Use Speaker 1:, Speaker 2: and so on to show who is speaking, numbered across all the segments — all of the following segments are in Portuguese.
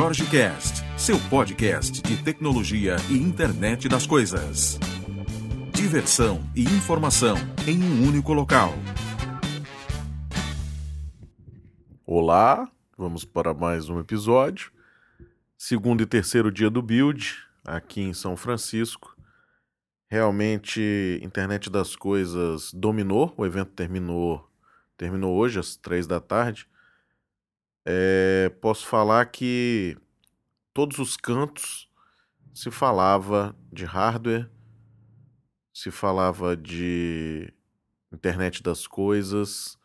Speaker 1: Jorge Cast, seu podcast de tecnologia e internet das coisas. Diversão e informação em um único local.
Speaker 2: Olá, vamos para mais um episódio. Segundo e terceiro dia do build, aqui em São Francisco. Realmente, internet das coisas dominou. O evento terminou, terminou hoje às três da tarde. É, posso falar que todos os cantos se falava de hardware, se falava de internet das coisas,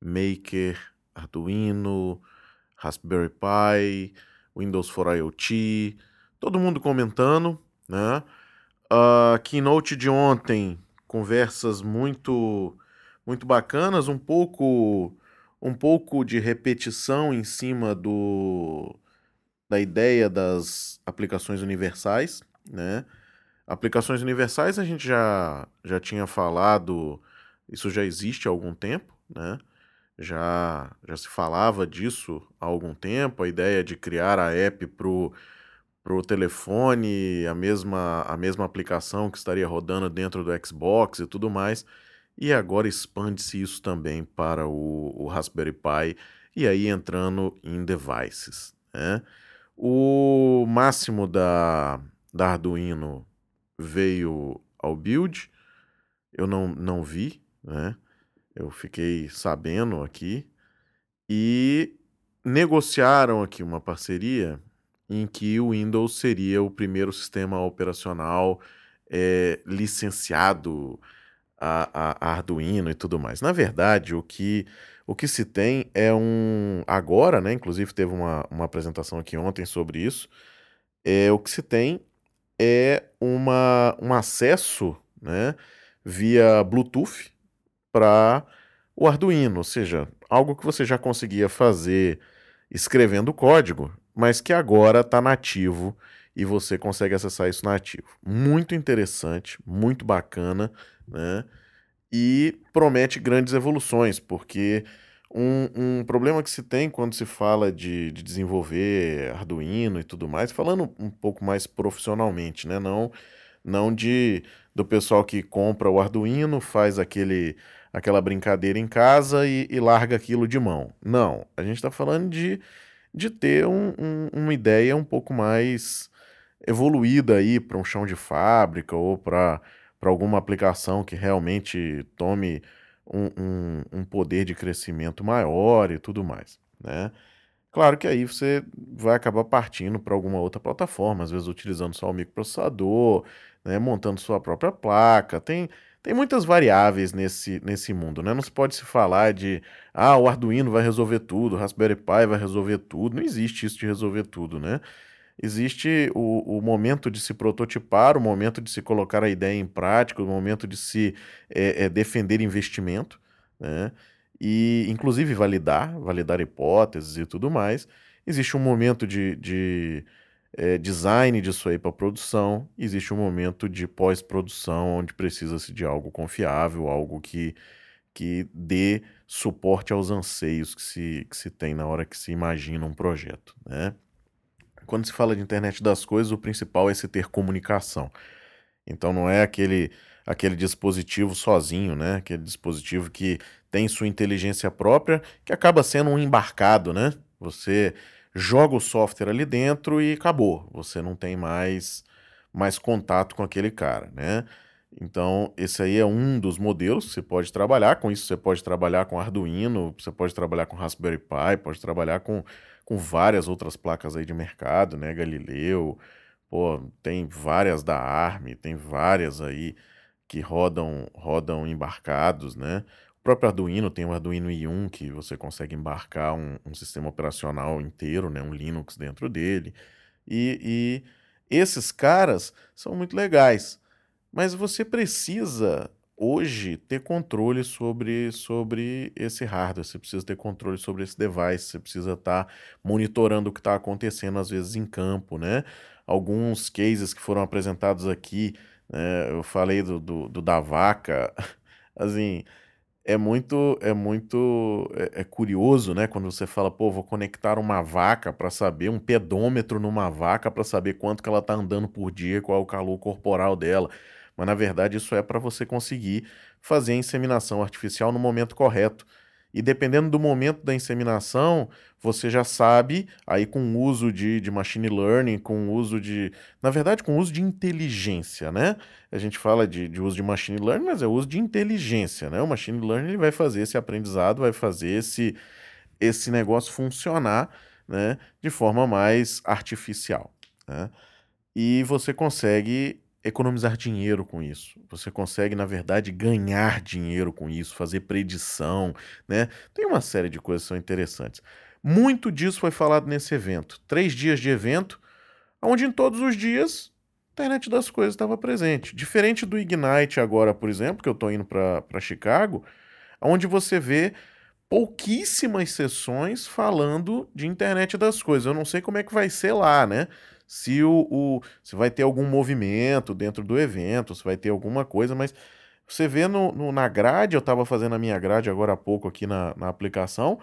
Speaker 2: Maker, Arduino, Raspberry Pi, Windows for IoT, todo mundo comentando, né? A keynote de ontem, conversas muito muito bacanas, um pouco um pouco de repetição em cima do da ideia das aplicações universais, né? Aplicações universais a gente já já tinha falado, isso já existe há algum tempo, né? Já já se falava disso há algum tempo, a ideia de criar a app pro pro telefone, a mesma a mesma aplicação que estaria rodando dentro do Xbox e tudo mais. E agora expande-se isso também para o, o, Raspberry Pi e aí entrando em devices. Né? O máximo da, da Arduino veio ao build, eu não, não vi, né? eu fiquei sabendo aqui, e negociaram aqui uma parceria em que o Windows seria o primeiro sistema operacional é, licenciado a, a, Arduino e tudo mais. Na verdade, o que, o que se tem é um. Agora, né? Inclusive teve uma, uma apresentação aqui ontem sobre isso. É, o que se tem é uma, um acesso né, via Bluetooth para o Arduino, ou seja, algo que você já conseguia fazer escrevendo código, mas que agora está nativo e você consegue acessar isso nativo. Muito interessante, muito bacana né? E promete grandes evoluções, porque um, um problema que se tem quando se fala de, de desenvolver Arduino e tudo mais, falando um pouco mais profissionalmente, né? Não, não de do pessoal que compra o Arduino, faz aquele aquela brincadeira em casa e, e larga aquilo de mão. Não, a gente está falando de, de ter um, um, uma ideia um pouco mais evoluída aí para um chão de fábrica ou para para alguma aplicação que realmente tome um, um, um, poder de crescimento maior e tudo mais, né? Claro que aí você vai acabar partindo para alguma outra plataforma, às vezes utilizando só o microprocessador, né, montando sua própria placa. Tem, tem muitas variáveis nesse, nesse mundo, né? Não se pode se falar de ah, o Arduino vai resolver tudo, o Raspberry Pi vai resolver tudo. Não existe isso de resolver tudo, né? Existe o, o, momento de se prototipar, o momento de se colocar a ideia em prática, o momento de se é, é, defender investimento, né? e inclusive validar, validar hipóteses e tudo mais. Existe um momento de, de é, design disso aí para produção, existe um momento de pós-produção, onde precisa-se de algo confiável, algo que, que dê suporte aos anseios que se, que se tem na hora que se imagina um projeto. Né? Quando se fala de internet das coisas, o principal é se ter comunicação. Então não é aquele aquele dispositivo sozinho, né? Aquele dispositivo que tem sua inteligência própria, que acaba sendo um embarcado, né? Você joga o software ali dentro e acabou. Você não tem mais mais contato com aquele cara, né? Então, esse aí é um dos modelos que você pode trabalhar. Com isso, você pode trabalhar com Arduino, você pode trabalhar com Raspberry Pi, pode trabalhar com com várias outras placas aí de mercado, né? Galileu, pô, tem várias da ARM, tem várias aí que rodam rodam embarcados, né? O próprio Arduino tem o Arduino i1 que você consegue embarcar um, um sistema operacional inteiro, né? Um Linux dentro dele. E, e esses caras são muito legais, mas você precisa hoje ter controle sobre, sobre esse hardware, você precisa ter controle sobre esse device, você precisa estar tá monitorando o que está acontecendo às vezes em campo, né? Alguns cases que foram apresentados aqui, né? eu falei do, do, do da vaca, assim, é muito é muito é, é, curioso, né, quando você fala, pô, vou conectar uma vaca para saber um pedômetro numa vaca para saber quanto que ela está andando por dia, qual é o calor corporal dela. Mas na verdade isso é para você conseguir fazer a inseminação artificial no momento correto. E dependendo do momento da inseminação, você já sabe, aí com o uso de, de machine learning, com o uso de. Na verdade, com o uso de inteligência, né? A gente fala de, de uso de machine learning, mas é o uso de inteligência, né? O machine learning ele vai fazer esse aprendizado, vai fazer esse, esse negócio funcionar né, de forma mais artificial. Né? E você consegue economizar dinheiro com isso. Você consegue, na verdade, ganhar dinheiro com isso, fazer predição, né? Tem uma série de coisas que são interessantes. Muito disso foi falado nesse evento. Três dias de evento, onde em todos os dias a internet das coisas estava presente. Diferente do Ignite agora, por exemplo, que eu estou indo para Chicago, onde você vê pouquíssimas sessões falando de internet das coisas. Eu não sei como é que vai ser lá, né? Se, o, o, se vai ter algum movimento dentro do evento, se vai ter alguma coisa, mas você vê no, no na grade, eu estava fazendo a minha grade agora há pouco aqui na, na aplicação,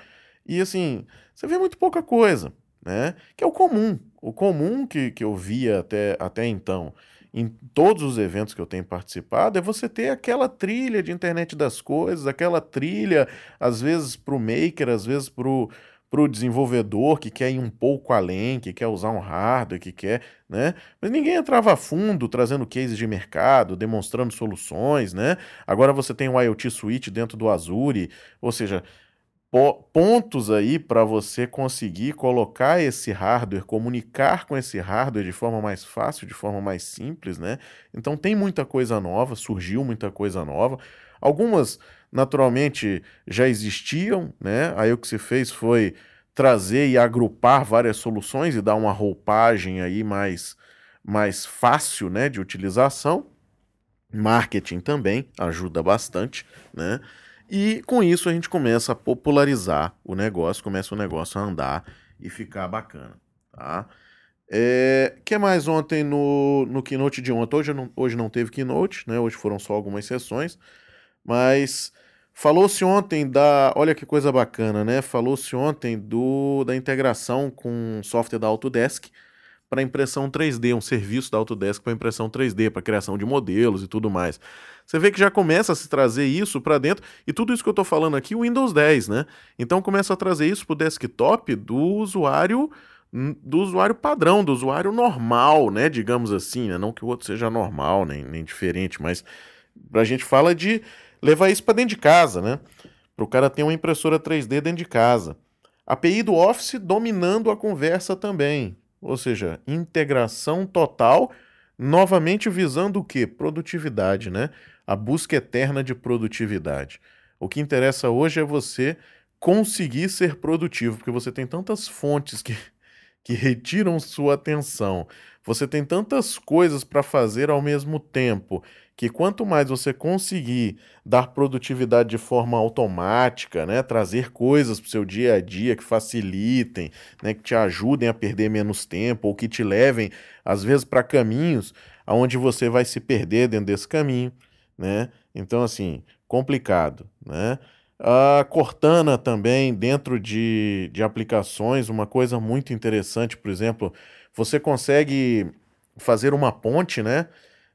Speaker 2: e assim, você vê muito pouca coisa, né? Que é o comum, o comum que, que eu via até, até então em todos os eventos que eu tenho participado, é você ter aquela trilha de internet das coisas, aquela trilha, às vezes para o maker, às vezes para o para o desenvolvedor que quer ir um pouco além, que quer usar um hardware, que quer, né? Mas ninguém entrava a fundo trazendo cases de mercado, demonstrando soluções, né? Agora você tem o IoT Suite dentro do Azure, ou seja, pontos aí para você conseguir colocar esse hardware, comunicar com esse hardware de forma mais fácil, de forma mais simples, né? Então tem muita coisa nova, surgiu muita coisa nova. Algumas naturalmente já existiam, né? Aí o que se fez foi trazer e agrupar várias soluções e dar uma roupagem aí mais, mais fácil, né, de utilização. Marketing também ajuda bastante, né? E com isso a gente começa a popularizar o negócio, começa o negócio a andar e ficar bacana, tá? É, que mais ontem no, no keynote de ontem? Hoje não, hoje não teve keynote, né? Hoje foram só algumas sessões, mas Falou-se ontem da. Olha que coisa bacana, né? Falou-se ontem do, da integração com software da Autodesk para impressão 3D, um serviço da Autodesk para impressão 3D, para criação de modelos e tudo mais. Você vê que já começa a se trazer isso para dentro, e tudo isso que eu estou falando aqui, o Windows 10, né? Então começa a trazer isso para o desktop do usuário do usuário padrão, do usuário normal, né? Digamos assim, né? não que o outro seja normal, nem, nem diferente, mas a gente fala de levar isso para dentro de casa, né? Para o cara ter uma impressora 3D dentro de casa. API do Office dominando a conversa também. Ou seja, integração total, novamente visando o quê? Produtividade, né? A busca eterna de produtividade. O que interessa hoje é você conseguir ser produtivo, porque você tem tantas fontes que, que retiram sua atenção. Você tem tantas coisas para fazer ao mesmo tempo que quanto mais você conseguir dar produtividade de forma automática, né, trazer coisas para o seu dia a dia que facilitem, né, que te ajudem a perder menos tempo ou que te levem, às vezes, para caminhos aonde você vai se perder dentro desse caminho, né? Então, assim, complicado, né? A Cortana também, dentro de, de aplicações, uma coisa muito interessante, por exemplo, você consegue fazer uma ponte, né?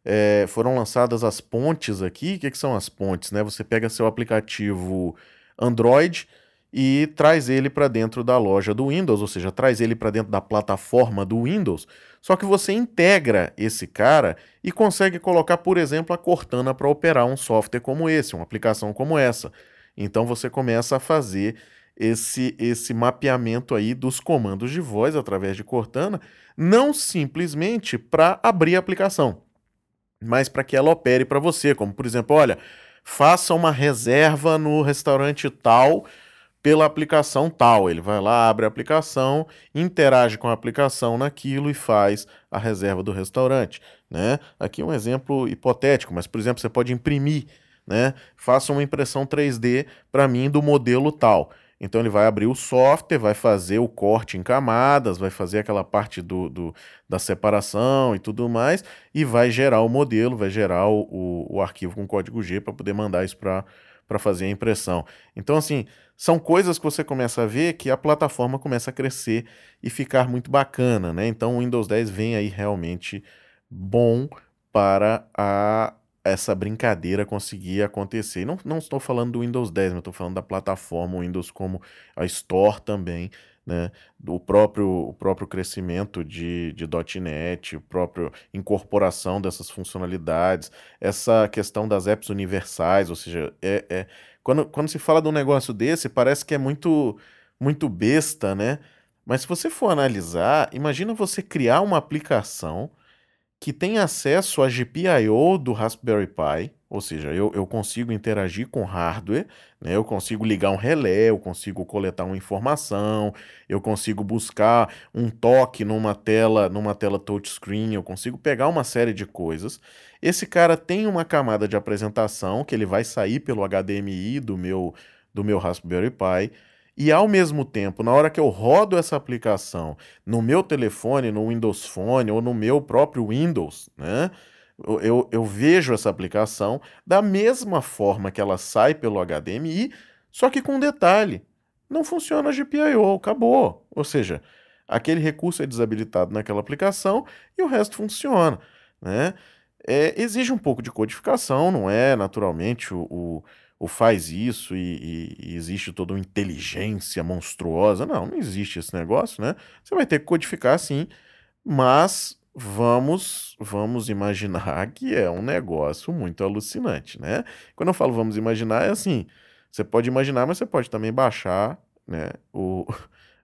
Speaker 2: É, foram lançadas as pontes aqui. O que, que, são as pontes? Né? Você pega seu aplicativo Android e traz ele para dentro da loja do Windows, ou seja, traz ele para dentro da plataforma do Windows. Só que você integra esse cara e consegue colocar, por exemplo, a Cortana para operar um software como esse, uma aplicação como essa. Então você começa a fazer esse, esse mapeamento aí dos comandos de voz através de Cortana, não simplesmente para abrir a aplicação mas para que ela opere para você, como por exemplo, olha, faça uma reserva no restaurante tal pela aplicação tal. Ele vai lá, abre a aplicação, interage com a aplicação naquilo e faz a reserva do restaurante, né? Aqui um exemplo hipotético, mas por exemplo, você pode imprimir, né? Faça uma impressão 3D para mim do modelo tal. Então ele vai abrir o software, vai fazer o corte em camadas, vai fazer aquela parte do, do da separação e tudo mais, e vai gerar o modelo, vai gerar o, o, arquivo com código G para poder mandar isso para para fazer a impressão. Então, assim, são coisas que você começa a ver que a plataforma começa a crescer e ficar muito bacana, né? Então, o Windows 10 vem aí realmente bom para a essa brincadeira conseguir acontecer. Não, não estou falando do Windows 10, mas estou falando da plataforma Windows como a Store também, né? O próprio, o próprio crescimento de, de .NET, a própria incorporação dessas funcionalidades, essa questão das apps universais, ou seja, é, é, quando, quando se fala de um negócio desse, parece que é muito, muito besta, né? Mas se você for analisar, imagina você criar uma aplicação que tem acesso à GPIO do Raspberry Pi, ou seja, eu, eu consigo interagir com hardware, né? eu consigo ligar um relé, eu consigo coletar uma informação, eu consigo buscar um toque numa tela, numa tela touchscreen, eu consigo pegar uma série de coisas. Esse cara tem uma camada de apresentação que ele vai sair pelo HDMI do meu, do meu Raspberry Pi e ao mesmo tempo, na hora que eu rodo essa aplicação no meu telefone, no Windows Phone ou no meu próprio Windows, né? Eu, eu vejo essa aplicação da mesma forma que ela sai pelo HDMI, só que com um detalhe: não funciona a GPIO, acabou. Ou seja, aquele recurso é desabilitado naquela aplicação e o resto funciona. Né? É, exige um pouco de codificação, não é naturalmente o, o ou faz isso e, e, e, existe toda uma inteligência monstruosa. Não, não existe esse negócio, né? Você vai ter que codificar sim, mas vamos vamos imaginar que é um negócio muito alucinante, né? Quando eu falo vamos imaginar, é assim, você pode imaginar, mas você pode também baixar, né, o,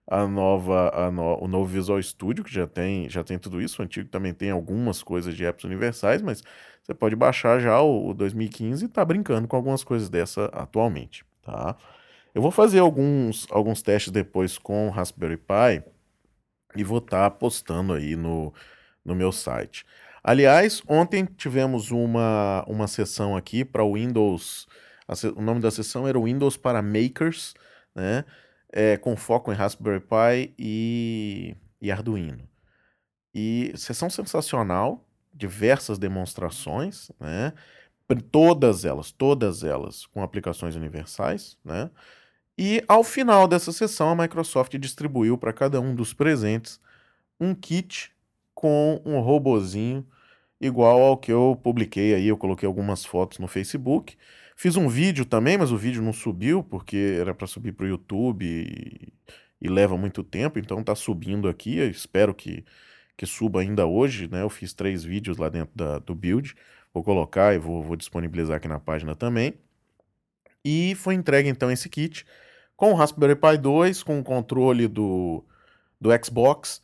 Speaker 2: a nova a no, o novo Visual Studio, que já tem já tem tudo isso, o antigo também tem algumas coisas de apps universais, mas você pode baixar já o, o 2015 e tá brincando com algumas coisas dessa atualmente, tá? Eu vou fazer alguns, alguns testes depois com Raspberry Pi e vou estar tá postando aí no, no meu site. Aliás, ontem tivemos uma, uma sessão aqui para o Windows. o nome da sessão era Windows para Makers, né? É, com foco em Raspberry Pi e, e Arduino. E sessão sensacional, diversas demonstrações, né? Todas elas, todas elas com aplicações universais, né? E ao final dessa sessão, a Microsoft distribuiu para cada um dos presentes um kit com um robozinho igual ao que eu publiquei aí, eu coloquei algumas fotos no Facebook. Fiz um vídeo também, mas o vídeo não subiu porque era para subir para o YouTube e, e, leva muito tempo, então tá subindo aqui. Eu espero que que suba ainda hoje, né? Eu fiz três vídeos lá dentro da, do build, vou colocar e vou, vou disponibilizar aqui na página também. E foi entregue então esse kit com o Raspberry Pi 2, com o controle do, do Xbox,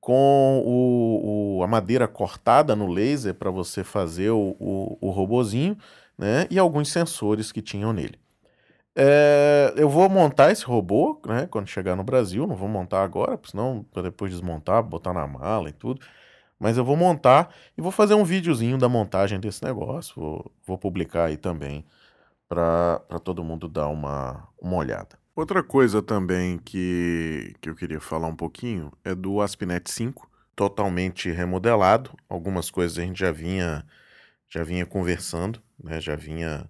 Speaker 2: com o, o, a madeira cortada no laser para você fazer o, o, o robozinho, né? E alguns sensores que tinham nele. É, eu vou montar esse robô, né, quando chegar no Brasil. Não vou montar agora, senão para depois desmontar, botar na mala e tudo. Mas eu vou montar e vou fazer um videozinho da montagem desse negócio. Vou, vou publicar aí também para todo mundo dar uma, uma olhada. Outra coisa também que, que eu queria falar um pouquinho é do AspNet 5, totalmente remodelado. Algumas coisas a gente já vinha, já vinha conversando, né, já vinha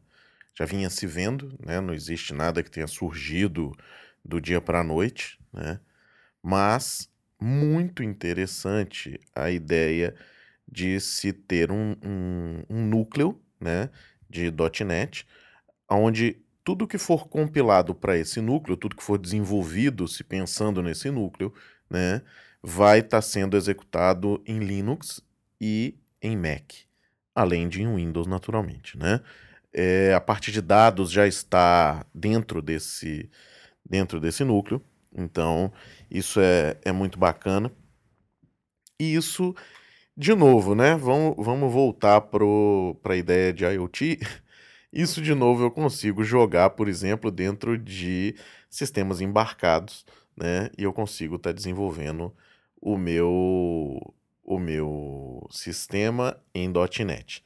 Speaker 2: já vinha se vendo, né? não existe nada que tenha surgido do dia para a noite, né? mas muito interessante a ideia de se ter um, um, um núcleo né, de .NET, onde tudo que for compilado para esse núcleo, tudo que for desenvolvido se pensando nesse núcleo, né, vai estar tá sendo executado em Linux e em Mac, além de em Windows naturalmente, né? é, a parte de dados já está dentro desse, dentro desse núcleo. Então, isso é, é muito bacana. E isso, de novo, né? Vamos, vamos voltar para a ideia de IoT. Isso, de novo, eu consigo jogar, por exemplo, dentro de sistemas embarcados, né? E eu consigo estar tá desenvolvendo o meu, o meu sistema em .NET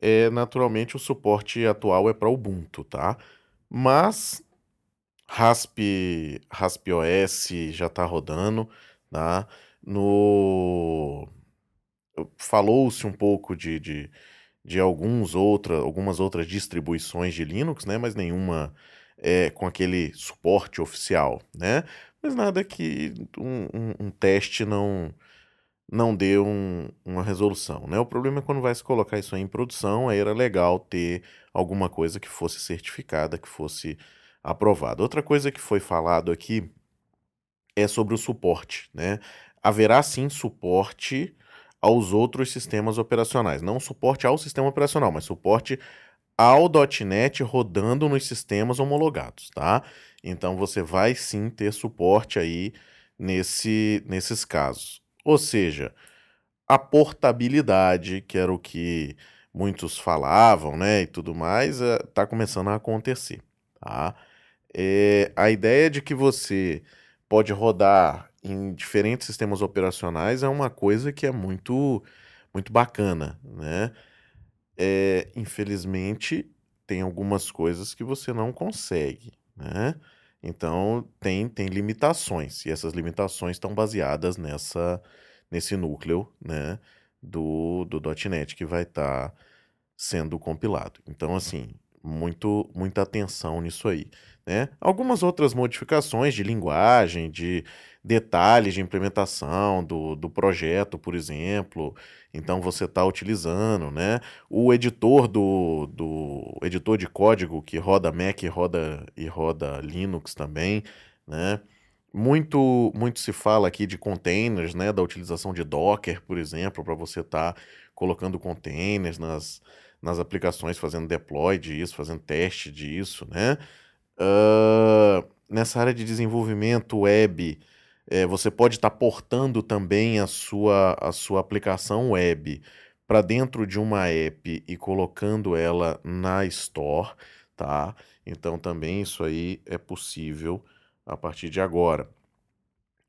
Speaker 2: é naturalmente o suporte atual é para Ubuntu, tá? Mas Rasp, Rasp OS já está rodando, tá? No falou-se um pouco de, de, de alguns outra, algumas outras distribuições de Linux, né? Mas nenhuma é, com aquele suporte oficial, né? Mas nada que um, um, um teste não não dê um, uma resolução, né? O problema é quando vai se colocar isso em produção, aí era legal ter alguma coisa que fosse certificada, que fosse aprovada. Outra coisa que foi falado aqui é sobre o suporte, né? Haverá sim suporte aos outros sistemas operacionais, não suporte ao sistema operacional, mas suporte ao .NET rodando nos sistemas homologados, tá? Então você vai sim ter suporte aí nesse, nesses casos. Ou seja, a portabilidade, que era o que muitos falavam, né, e tudo mais, está eh, começando a acontecer, tá? É, a ideia de que você pode rodar em diferentes sistemas operacionais é uma coisa que é muito, muito bacana, né? É, infelizmente, tem algumas coisas que você não consegue, né? Então, tem, tem limitações, e essas limitações estão baseadas nessa, nesse núcleo, né, do, do .NET que vai estar tá sendo compilado. Então, assim, muito, muita atenção nisso aí. Né? Algumas outras modificações de linguagem, de detalhes de implementação do, do projeto, por exemplo. Então você está utilizando, né? O editor do, do editor de código que roda Mac e roda, e roda Linux também, né? Muito, muito se fala aqui de containers, né? Da utilização de Docker, por exemplo, para você estar tá colocando containers nas, nas aplicações, fazendo deploy disso, fazendo teste disso, né? Uh, nessa área de desenvolvimento web, é, você pode estar tá portando também a sua, a sua aplicação web para dentro de uma app e colocando ela na Store, tá? Então também isso aí é possível a partir de agora.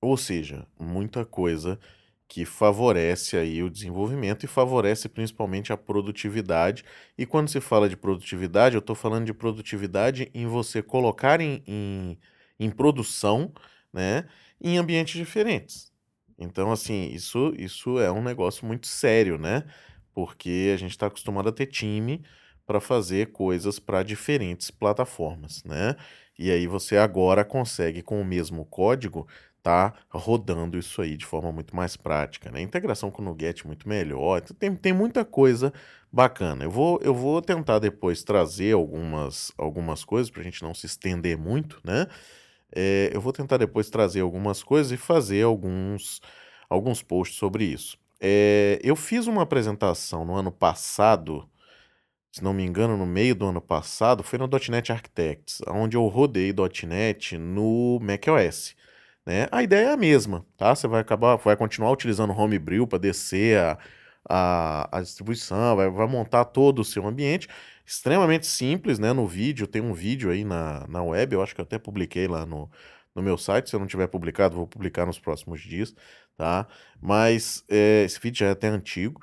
Speaker 2: Ou seja, muita coisa que favorece aí o desenvolvimento e favorece principalmente a produtividade. E quando se fala de produtividade, eu estou falando de produtividade em você colocar em, em, em, produção, né, em ambientes diferentes. Então, assim, isso, isso é um negócio muito sério, né? Porque a gente está acostumado a ter time para fazer coisas para diferentes plataformas, né? E aí você agora consegue, com o mesmo código, tá rodando isso aí de forma muito mais prática, né? Integração com o Nuget muito melhor. Então, tem, tem muita coisa bacana. Eu vou, eu vou tentar depois trazer algumas, algumas coisas para a gente não se estender muito, né? É, eu vou tentar depois trazer algumas coisas e fazer alguns, alguns posts sobre isso. É, eu fiz uma apresentação no ano passado, se não me engano, no meio do ano passado, foi no .NET Architects, onde eu rodei .NET no macOS. Né? A ideia é a mesma, tá? Você vai acabar, vai continuar utilizando o Homebrew para descer a, a, a distribuição, vai, vai montar todo o seu ambiente. Extremamente simples, né? No vídeo, tem um vídeo aí na, na web, eu acho que eu até publiquei lá no, no meu site. Se eu não tiver publicado, vou publicar nos próximos dias, tá? Mas é, esse vídeo já é até antigo.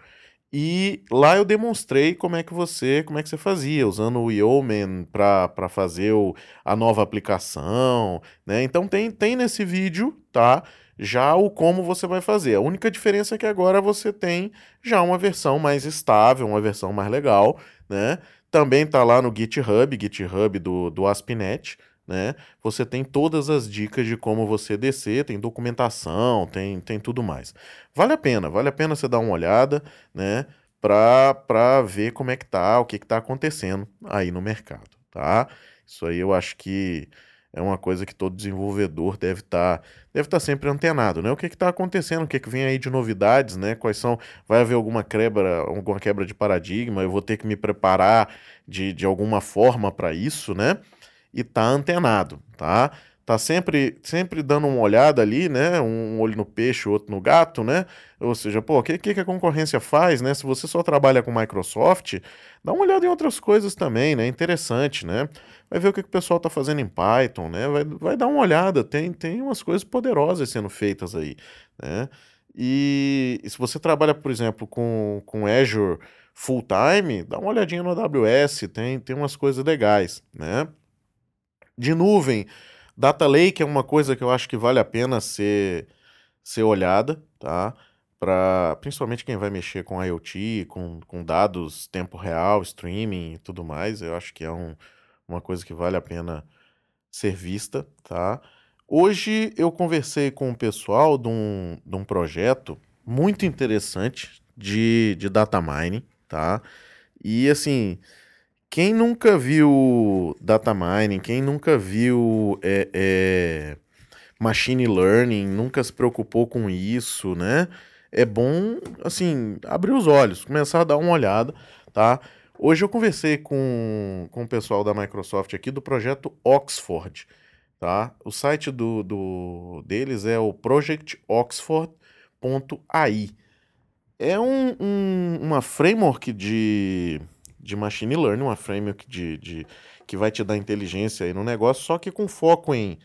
Speaker 2: E lá eu demonstrei como é que você, como é que você fazia, usando o Yeoman para fazer o, a nova aplicação, né? Então tem, tem nesse vídeo, tá? Já o como você vai fazer. A única diferença é que agora você tem já uma versão mais estável, uma versão mais legal, né? Também tá lá no GitHub, GitHub do, do AspNet, né? Você tem todas as dicas de como você descer, tem documentação, tem, tem tudo mais. Vale a pena, vale a pena você dar uma olhada, né? Para ver como é que tá, o que que tá acontecendo aí no mercado, tá? Isso aí eu acho que é uma coisa que todo desenvolvedor deve estar tá, deve tá sempre antenado, né? O que está acontecendo, o que, que vem aí de novidades, né? Quais são, vai haver alguma quebra, alguma quebra de paradigma, eu vou ter que me preparar de, de alguma forma para isso, né? E tá antenado, tá? Tá sempre, sempre dando uma olhada ali, né? Um olho no peixe, outro no gato, né? Ou seja, pô, o que, que a concorrência faz, né? Se você só trabalha com Microsoft, dá uma olhada em outras coisas também, né? Interessante, né? Vai ver o que, que o pessoal tá fazendo em Python, né? Vai, vai dar uma olhada, tem, tem umas coisas poderosas sendo feitas aí, né? E, e se você trabalha, por exemplo, com, com Azure full time, dá uma olhadinha no AWS, tem, tem umas coisas legais, né? De nuvem. Data Lake é uma coisa que eu acho que vale a pena ser, ser olhada, tá? para principalmente quem vai mexer com IoT, com, com dados tempo real, streaming e tudo mais. Eu acho que é um, uma coisa que vale a pena ser vista, tá? Hoje eu conversei com o pessoal de um, de um projeto muito interessante de, de data mining, tá? E assim, quem nunca viu data mining, quem nunca viu é, é, machine learning, nunca se preocupou com isso, né? É bom, assim, abrir os olhos, começar a dar uma olhada, tá? Hoje eu conversei com, com o pessoal da Microsoft aqui do projeto Oxford, tá? O site do, do deles é o projectoxford.ai. É um, um, uma framework de, de machine learning, uma framework de, de, que vai te dar inteligência aí no negócio, só que com foco em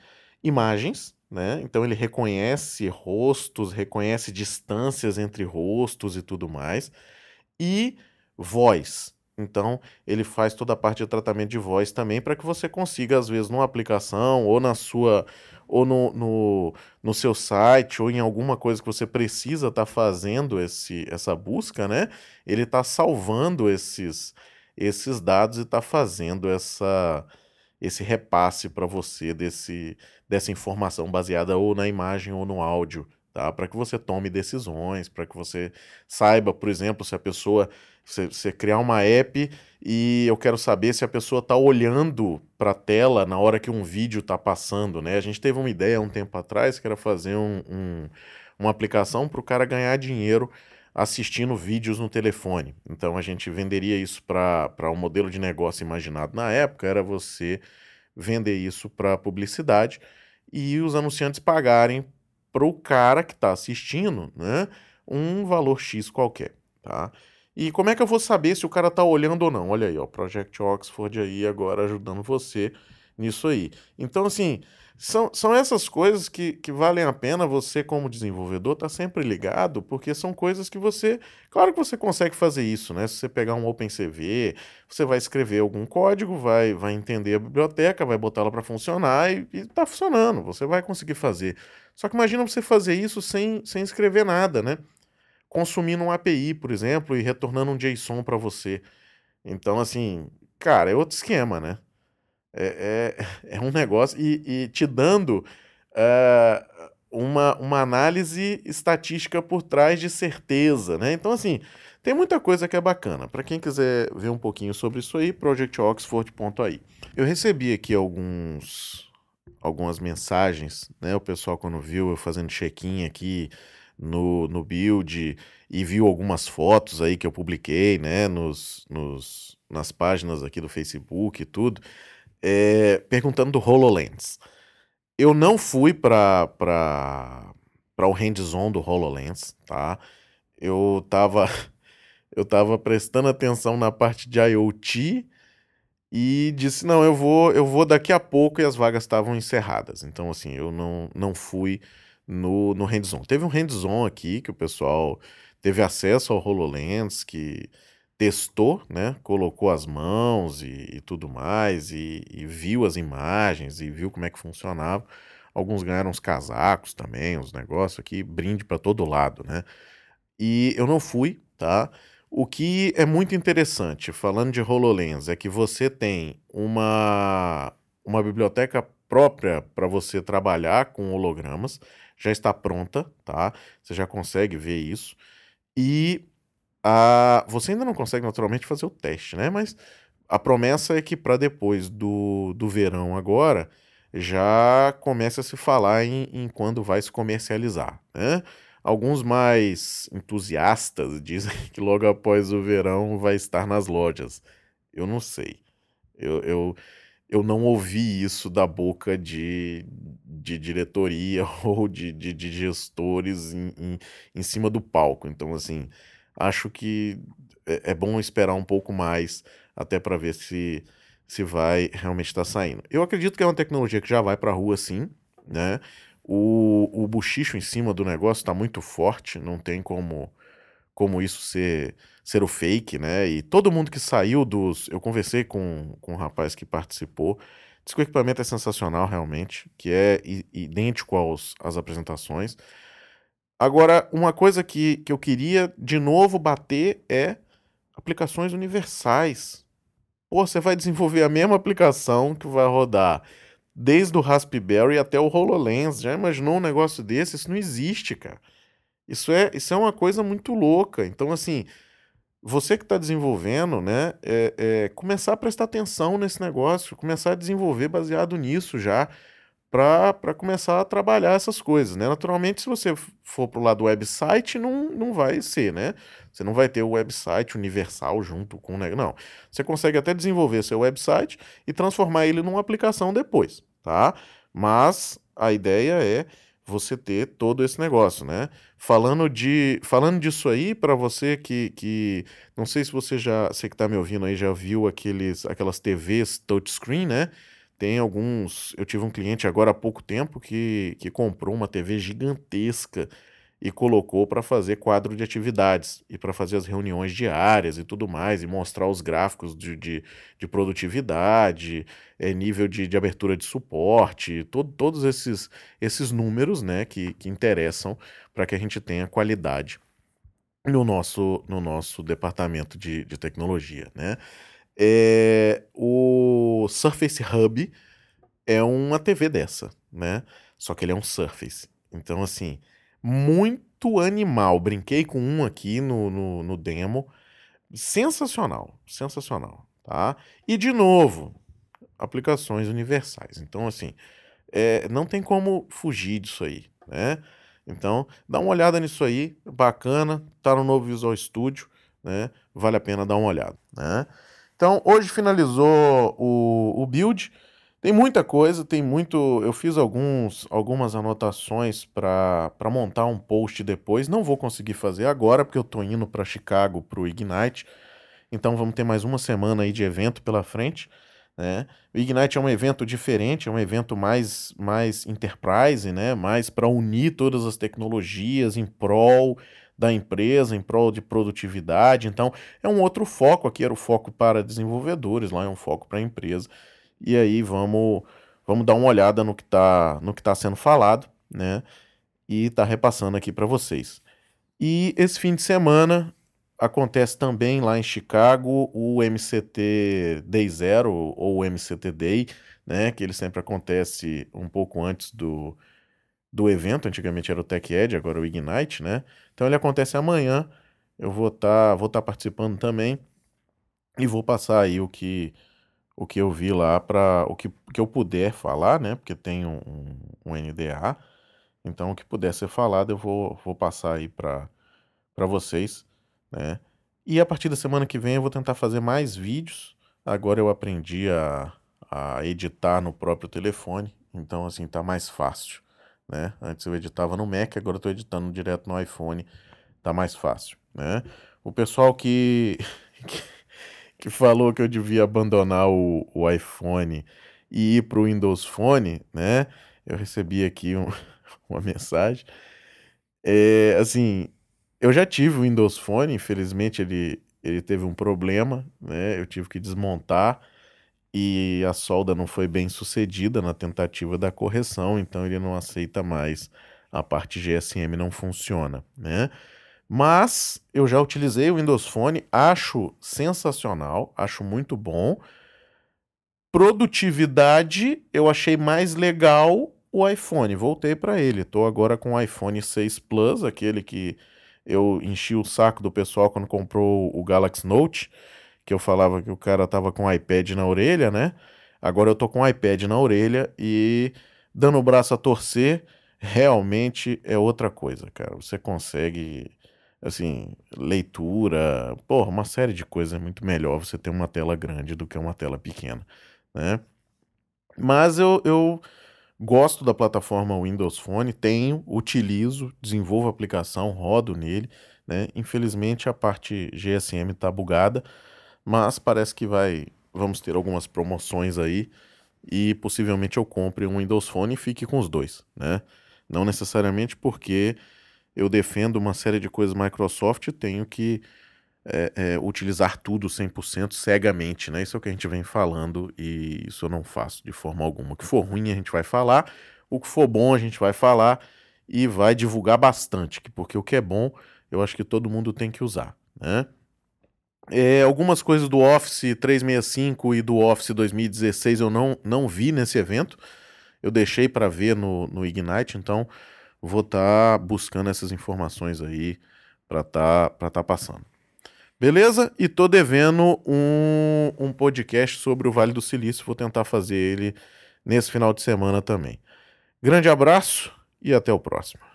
Speaker 2: imagens, né? Então ele reconhece rostos, reconhece distâncias entre rostos e tudo mais, e voz. Então, ele faz toda a parte de tratamento de voz também para que você consiga, às vezes, numa aplicação ou na sua ou no, no, no seu site ou em alguma coisa que você precisa estar tá fazendo esse, essa busca, né? Ele está salvando esses, esses dados e está fazendo essa, esse repasse para você desse, dessa informação baseada ou na imagem ou no áudio, tá? Para que você tome decisões, para que você saiba, por exemplo, se a pessoa você, você criar uma app e eu quero saber se a pessoa está olhando para a tela na hora que um vídeo está passando, né? A gente teve uma ideia um tempo atrás que era fazer um, um, uma aplicação para o cara ganhar dinheiro assistindo vídeos no telefone. Então a gente venderia isso para um modelo de negócio imaginado na época, era você vender isso para publicidade e os anunciantes pagarem para o cara que está assistindo né, um valor X qualquer. Tá? E como é que eu vou saber se o cara tá olhando ou não? Olha aí, ó, Project Oxford aí agora ajudando você nisso aí. Então, assim, são, são essas coisas que, que valem a pena você, como desenvolvedor, tá sempre ligado, porque são coisas que você. Claro que você consegue fazer isso, né? Se você pegar um OpenCV, você vai escrever algum código, vai, vai entender a biblioteca, vai botá-la para funcionar e, e tá funcionando. Você vai conseguir fazer. Só que imagina você fazer isso sem, sem escrever nada, né? Consumindo um API, por exemplo, e retornando um JSON para você. Então, assim, cara, é outro esquema, né? É, é, é um negócio e, e te dando uh, uma, uma análise estatística por trás de certeza, né? Então, assim, tem muita coisa que é bacana. Para quem quiser ver um pouquinho sobre isso aí, projectoxford.ai. Eu recebi aqui alguns algumas mensagens, né? O pessoal quando viu eu fazendo check-in aqui, no, no build e viu algumas fotos aí que eu publiquei, né, nos, nos, nas páginas aqui do Facebook e tudo, é, perguntando do HoloLens. Eu não fui para o hands-on do HoloLens, tá? Eu tava, eu tava prestando atenção na parte de IoT e disse, não, eu vou, eu vou daqui a pouco e as vagas estavam encerradas. Então, assim, eu não, não fui no, no hands-on. Teve um hands-on aqui que o pessoal teve acesso ao HoloLens, que testou, né? Colocou as mãos e, e tudo mais, e, e, viu as imagens e viu como é que funcionava. Alguns ganharam uns casacos também, uns negócios aqui, brinde para todo lado, né? E eu não fui, tá? O que é muito interessante, falando de HoloLens, é que você tem uma, uma biblioteca própria para você trabalhar com hologramas já está pronta, tá? Você já consegue ver isso. E a, você ainda não consegue naturalmente fazer o teste, né? Mas a promessa é que para depois do, do verão agora já comece a se falar em, em quando vai se comercializar, né? Alguns mais entusiastas dizem que logo após o verão vai estar nas lojas. Eu não sei. Eu, eu, eu não ouvi isso da boca de, de diretoria ou de, de, de gestores em, em, em, cima do palco. Então, assim, acho que é, é bom esperar um pouco mais até para ver se, se vai realmente estar tá saindo. Eu acredito que é uma tecnologia que já vai para a rua, sim, né? O, o buchicho em cima do negócio está muito forte, não tem como, como isso ser ser o fake, né? E todo mundo que saiu dos. Eu conversei com, com um rapaz que participou. Diz que o equipamento é sensacional, realmente, que é idêntico aos, às apresentações. Agora, uma coisa que, que eu queria de novo bater é aplicações universais. Pô, você vai desenvolver a mesma aplicação que vai rodar desde o Raspberry até o HoloLens. Já imaginou um negócio desse? Isso não existe, cara. Isso é, isso é uma coisa muito louca. Então, assim, você que está desenvolvendo, né, é, é, começar a prestar atenção nesse negócio, começar a desenvolver baseado nisso já, para começar a trabalhar essas coisas, né? Naturalmente, se você for para o lado do website, não, não vai ser, né? Você não vai ter o website universal junto com... Né? Não, você consegue até desenvolver seu website e transformar ele numa aplicação depois, tá? Mas a ideia é você ter todo esse negócio, né? Falando de falando disso aí para você que, que não sei se você já, você que está me ouvindo aí já viu aqueles aquelas TVs touchscreen, né? Tem alguns. Eu tive um cliente agora há pouco tempo que, que comprou uma TV gigantesca e colocou para fazer quadro de atividades e para fazer as reuniões diárias e tudo mais, e mostrar os gráficos de, de, de produtividade, é, nível de, de abertura de suporte, todo, todos esses, esses números né, que, que interessam para que a gente tenha qualidade no nosso, no nosso departamento de, de tecnologia. Né? É, o Surface Hub é uma TV dessa, né? Só que ele é um Surface. Então, assim, muito animal. Brinquei com um aqui no, no, no demo. Sensacional, sensacional, tá? E, de novo, aplicações universais. Então, assim, é, não tem como fugir disso aí, né? Então, dá uma olhada nisso aí, bacana, tá no novo Visual Studio, né? Vale a pena dar uma olhada, né? Então, hoje finalizou o, o build. Tem muita coisa, tem muito. Eu fiz alguns, algumas anotações para montar um post depois. Não vou conseguir fazer agora, porque eu estou indo para Chicago para o Ignite. Então vamos ter mais uma semana aí de evento pela frente. Né? O Ignite é um evento diferente, é um evento mais, mais enterprise, né? mais para unir todas as tecnologias em prol da empresa em prol de produtividade. Então, é um outro foco. Aqui era o foco para desenvolvedores, lá é um foco para a empresa. E aí vamos, vamos dar uma olhada no que está no que tá sendo falado, né? E tá repassando aqui para vocês. E esse fim de semana acontece também lá em Chicago o MCT Day Zero ou MCT Day, né? Que ele sempre acontece um pouco antes do, do evento. Antigamente era o Tech Ed, agora é o Ignite, né? Então ele acontece amanhã. Eu vou estar tá, vou tá participando também e vou passar aí o que o que eu vi lá para o que, que eu puder falar, né? Porque tem um, um, NDA. Então o que puder ser falado eu vou, vou passar aí para vocês, né? E a partir da semana que vem eu vou tentar fazer mais vídeos. Agora eu aprendi a, a editar no próprio telefone, então assim tá mais fácil né? Antes eu editava no Mac, agora eu estou editando direto no iPhone, tá mais fácil, né? O pessoal que, que, falou que eu devia abandonar o, o iPhone e ir para o Windows Phone, né? Eu recebi aqui um, uma mensagem. É, assim, eu já tive o Windows Phone, infelizmente ele, ele teve um problema, né? Eu tive que desmontar e a solda não foi bem sucedida na tentativa da correção, então ele não aceita mais. A parte GSM não funciona, né? Mas eu já utilizei o Windows Phone, acho sensacional, acho muito bom. Produtividade, eu achei mais legal o iPhone, voltei para ele. Estou agora com o iPhone 6 Plus, aquele que eu enchi o saco do pessoal quando comprou o Galaxy Note que eu falava que o cara tava com o iPad na orelha, né? Agora eu tô com o iPad na orelha e dando o braço a torcer, realmente é outra coisa, cara. Você consegue, assim, leitura, porra, uma série de coisas é muito melhor você ter uma tela grande do que uma tela pequena, né? Mas eu, eu gosto da plataforma Windows Phone, tenho, utilizo, desenvolvo a aplicação, rodo nele, né? Infelizmente a parte GSM tá bugada, mas parece que vai, vamos ter algumas promoções aí e possivelmente eu compre um Windows Phone e fique com os dois, né? Não necessariamente porque eu defendo uma série de coisas Microsoft tenho que é, é, utilizar tudo 100% cegamente, né? Isso é o que a gente vem falando e isso eu não faço de forma alguma. O que for ruim a gente vai falar, o que for bom a gente vai falar e vai divulgar bastante, porque o que é bom, eu acho que todo mundo tem que usar, né? É, algumas coisas do Office 365 e do Office 2016 eu não, não vi nesse evento. Eu deixei para ver no, no Ignite, então vou estar tá buscando essas informações aí para estar tá, tá passando. Beleza? E tô devendo um, um podcast sobre o Vale do Silício. Vou tentar fazer ele nesse final de semana também. Grande abraço e até o próximo.